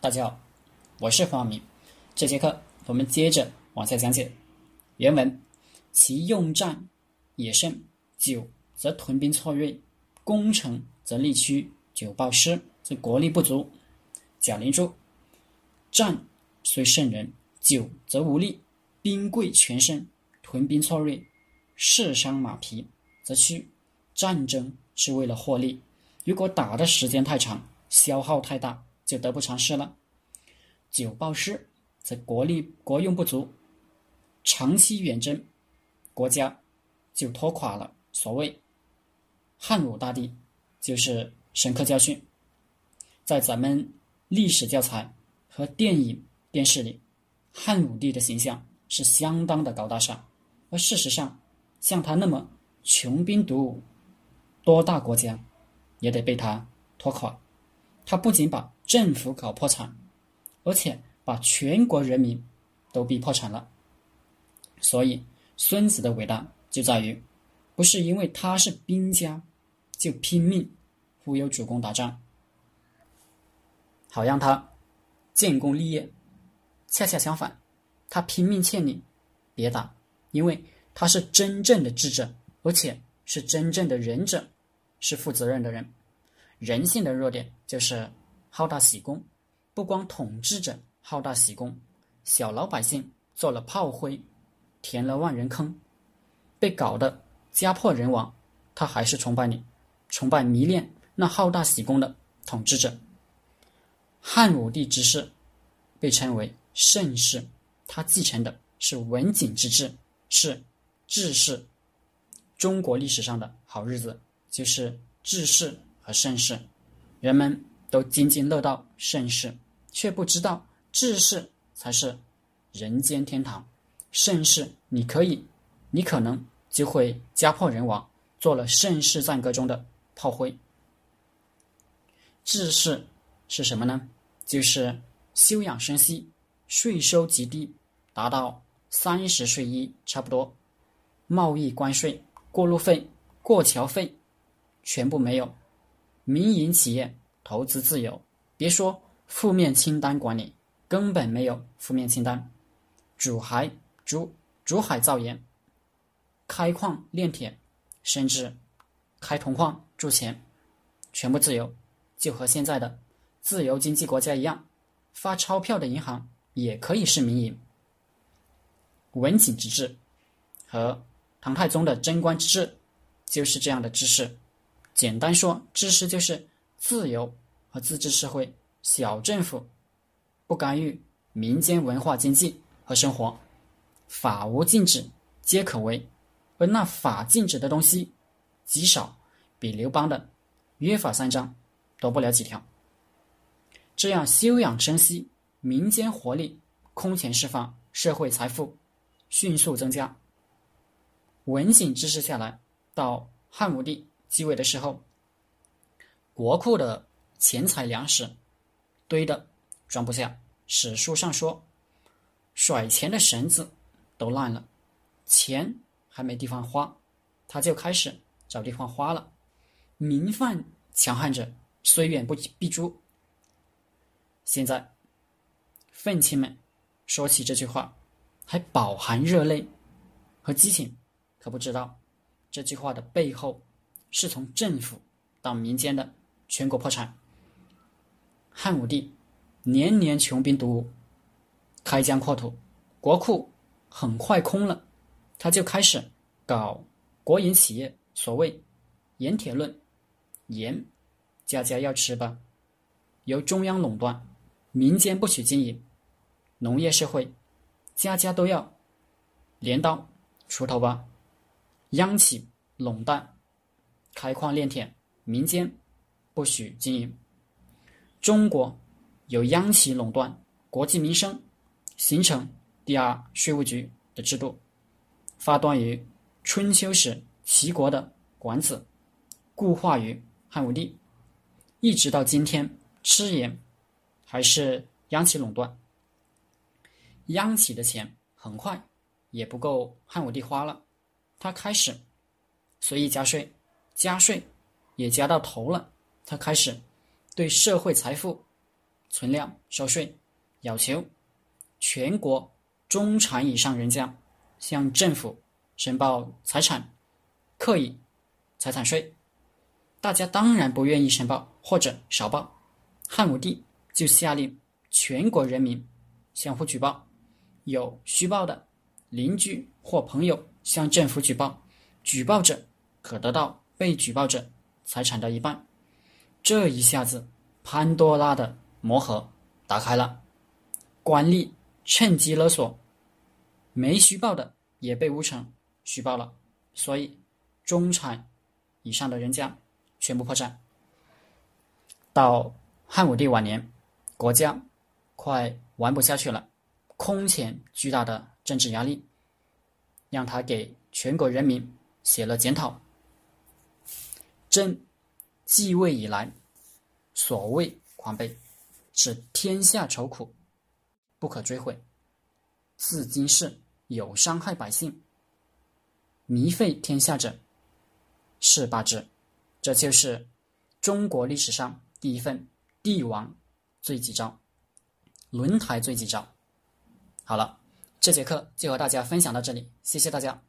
大家好，我是黄明。这节课我们接着往下讲解原文：其用战也胜，久则屯兵错锐，攻城则力屈，久暴失，则国力不足。贾灵注：战虽胜人，久则无力，兵贵全胜，屯兵错锐，士伤马疲，则屈。战争是为了获利，如果打的时间太长，消耗太大。就得不偿失了。久暴失，则国力国用不足，长期远征，国家就拖垮了。所谓汉武大帝，就是深刻教训。在咱们历史教材和电影、电视里，汉武帝的形象是相当的高大上，而事实上，像他那么穷兵黩武，多大国家也得被他拖垮。他不仅把政府搞破产，而且把全国人民都逼破产了。所以，孙子的伟大就在于，不是因为他是兵家，就拼命忽悠主公打仗，好让他建功立业。恰恰相反，他拼命劝你别打，因为他是真正的智者，而且是真正的仁者，是负责任的人。人性的弱点就是好大喜功，不光统治者好大喜功，小老百姓做了炮灰，填了万人坑，被搞得家破人亡，他还是崇拜你，崇拜迷恋那好大喜功的统治者。汉武帝之世被称为盛世，他继承的是文景之治，是治世。中国历史上的好日子就是治世。和盛世，人们都津津乐道盛世，却不知道治世才是人间天堂。盛世，你可以，你可能就会家破人亡，做了盛世赞歌中的炮灰。治世是什么呢？就是休养生息，税收极低，达到三十税一差不多，贸易关税、过路费、过桥费全部没有。民营企业投资自由，别说负面清单管理，根本没有负面清单。主海主主海造盐，开矿炼铁，甚至开铜矿铸钱，全部自由，就和现在的自由经济国家一样。发钞票的银行也可以是民营。文景之治和唐太宗的贞观之治就是这样的知识。简单说，知识就是自由和自治社会，小政府不干预民间文化、经济和生活，法无禁止皆可为，而那法禁止的东西极少，比刘邦的约法三章多不了几条。这样休养生息，民间活力空前释放，社会财富迅速增加。文景之治下来，到汉武帝。继位的时候，国库的钱财粮食堆的装不下。史书上说，甩钱的绳子都烂了，钱还没地方花，他就开始找地方花了。民犯强悍者，虽远不必诛。现在，愤青们说起这句话，还饱含热泪和激情，可不知道这句话的背后。是从政府到民间的全国破产。汉武帝年年穷兵黩武，开疆扩土，国库很快空了，他就开始搞国营企业。所谓“盐铁论”，盐家家要吃吧，由中央垄断，民间不许经营。农业社会，家家都要镰刀、锄头吧，央企垄断。开矿炼铁，民间不许经营。中国有央企垄断国计民生，形成第二税务局的制度，发端于春秋时齐国的管子，固化于汉武帝，一直到今天，吃盐还是央企垄断。央企的钱很快也不够汉武帝花了，他开始随意加税。加税也加到头了，他开始对社会财富存量收税，要求全国中产以上人家向政府申报财产课以财产税。大家当然不愿意申报或者少报，汉武帝就下令全国人民相互举报，有虚报的邻居或朋友向政府举报，举报者可得到被举报者财产的一半。这一下子，潘多拉的魔盒打开了，官吏趁机勒索，没虚报的也被诬成虚报了，所以中产以上的人家全部破产。到汉武帝晚年，国家快玩不下去了，空前巨大的政治压力，让他给全国人民写了检讨。朕继位以来。所谓狂悖，使天下愁苦，不可追悔。自今世有伤害百姓、糜费天下者，是罢之。这就是中国历史上第一份帝王罪己诏，轮台罪己诏。好了，这节课就和大家分享到这里，谢谢大家。